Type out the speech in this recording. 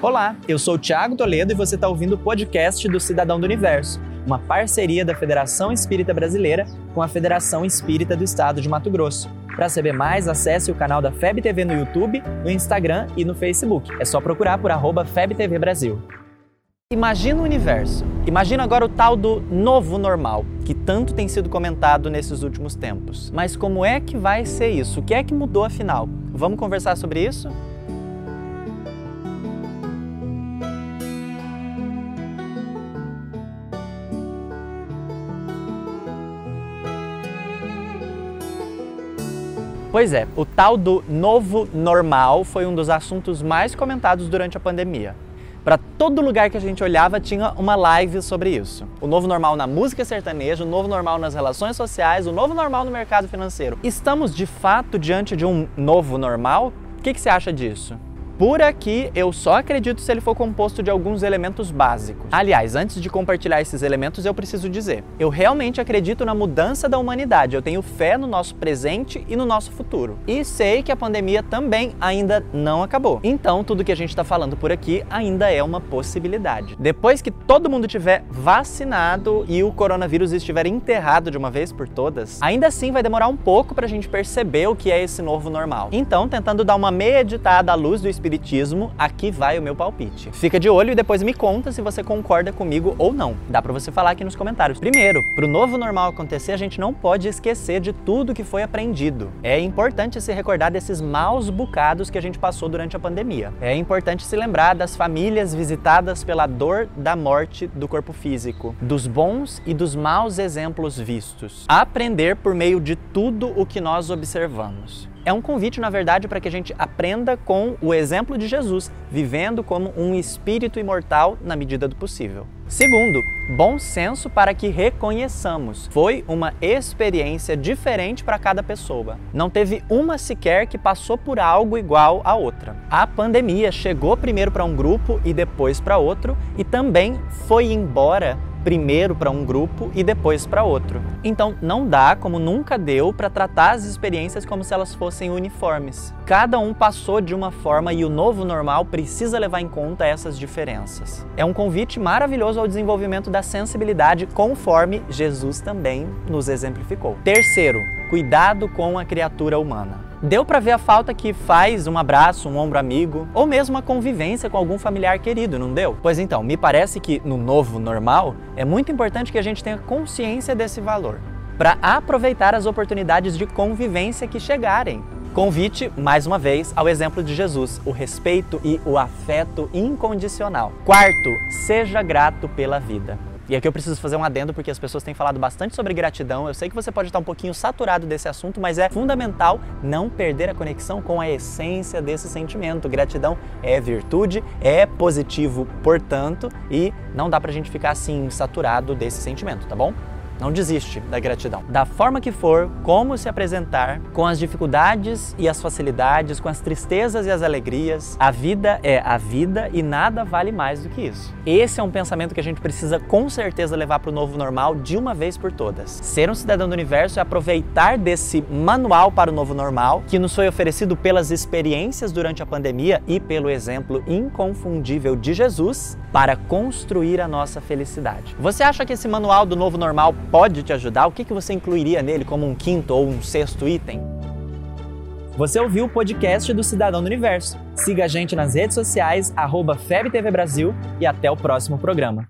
Olá, eu sou o Thiago Toledo e você está ouvindo o podcast do Cidadão do Universo, uma parceria da Federação Espírita Brasileira com a Federação Espírita do Estado de Mato Grosso. Para saber mais, acesse o canal da FEB TV no YouTube, no Instagram e no Facebook. É só procurar por arroba FebTV Brasil. Imagina o universo. Imagina agora o tal do novo normal, que tanto tem sido comentado nesses últimos tempos. Mas como é que vai ser isso? O que é que mudou afinal? Vamos conversar sobre isso? Pois é, o tal do novo normal foi um dos assuntos mais comentados durante a pandemia. Para todo lugar que a gente olhava tinha uma live sobre isso. O novo normal na música sertaneja, o novo normal nas relações sociais, o novo normal no mercado financeiro. Estamos de fato diante de um novo normal? O que, que você acha disso? Por aqui, eu só acredito se ele for composto de alguns elementos básicos. Aliás, antes de compartilhar esses elementos, eu preciso dizer: eu realmente acredito na mudança da humanidade. Eu tenho fé no nosso presente e no nosso futuro. E sei que a pandemia também ainda não acabou. Então, tudo que a gente está falando por aqui ainda é uma possibilidade. Depois que todo mundo tiver vacinado e o coronavírus estiver enterrado de uma vez por todas, ainda assim vai demorar um pouco para a gente perceber o que é esse novo normal. Então, tentando dar uma meditada à luz do Espírito espiritismo, aqui vai o meu palpite. Fica de olho e depois me conta se você concorda comigo ou não. Dá para você falar aqui nos comentários. Primeiro, para o novo normal acontecer, a gente não pode esquecer de tudo que foi aprendido. É importante se recordar desses maus bocados que a gente passou durante a pandemia. É importante se lembrar das famílias visitadas pela dor da morte do corpo físico, dos bons e dos maus exemplos vistos. Aprender por meio de tudo o que nós observamos é um convite, na verdade, para que a gente aprenda com o exemplo de Jesus, vivendo como um espírito imortal na medida do possível. Segundo, bom senso para que reconheçamos. Foi uma experiência diferente para cada pessoa. Não teve uma sequer que passou por algo igual à outra. A pandemia chegou primeiro para um grupo e depois para outro, e também foi embora primeiro para um grupo e depois para outro. Então, não dá, como nunca deu, para tratar as experiências como se elas fossem uniformes. Cada um passou de uma forma e o novo normal precisa levar em conta essas diferenças. É um convite maravilhoso ao desenvolvimento da sensibilidade, conforme Jesus também nos exemplificou. Terceiro, cuidado com a criatura humana. Deu para ver a falta que faz um abraço, um ombro amigo, ou mesmo a convivência com algum familiar querido, não deu? Pois então, me parece que no novo normal é muito importante que a gente tenha consciência desse valor, para aproveitar as oportunidades de convivência que chegarem. Convite, mais uma vez, ao exemplo de Jesus, o respeito e o afeto incondicional. Quarto, seja grato pela vida. E aqui eu preciso fazer um adendo porque as pessoas têm falado bastante sobre gratidão. Eu sei que você pode estar um pouquinho saturado desse assunto, mas é fundamental não perder a conexão com a essência desse sentimento. Gratidão é virtude, é positivo, portanto, e não dá pra gente ficar assim saturado desse sentimento, tá bom? Não desiste da gratidão. Da forma que for, como se apresentar, com as dificuldades e as facilidades, com as tristezas e as alegrias, a vida é a vida e nada vale mais do que isso. Esse é um pensamento que a gente precisa com certeza levar para o novo normal de uma vez por todas. Ser um cidadão do universo é aproveitar desse manual para o novo normal que nos foi oferecido pelas experiências durante a pandemia e pelo exemplo inconfundível de Jesus para construir a nossa felicidade. Você acha que esse manual do novo normal pode te ajudar, o que, que você incluiria nele como um quinto ou um sexto item? Você ouviu o podcast do Cidadão do Universo. Siga a gente nas redes sociais, arroba FebTV Brasil e até o próximo programa.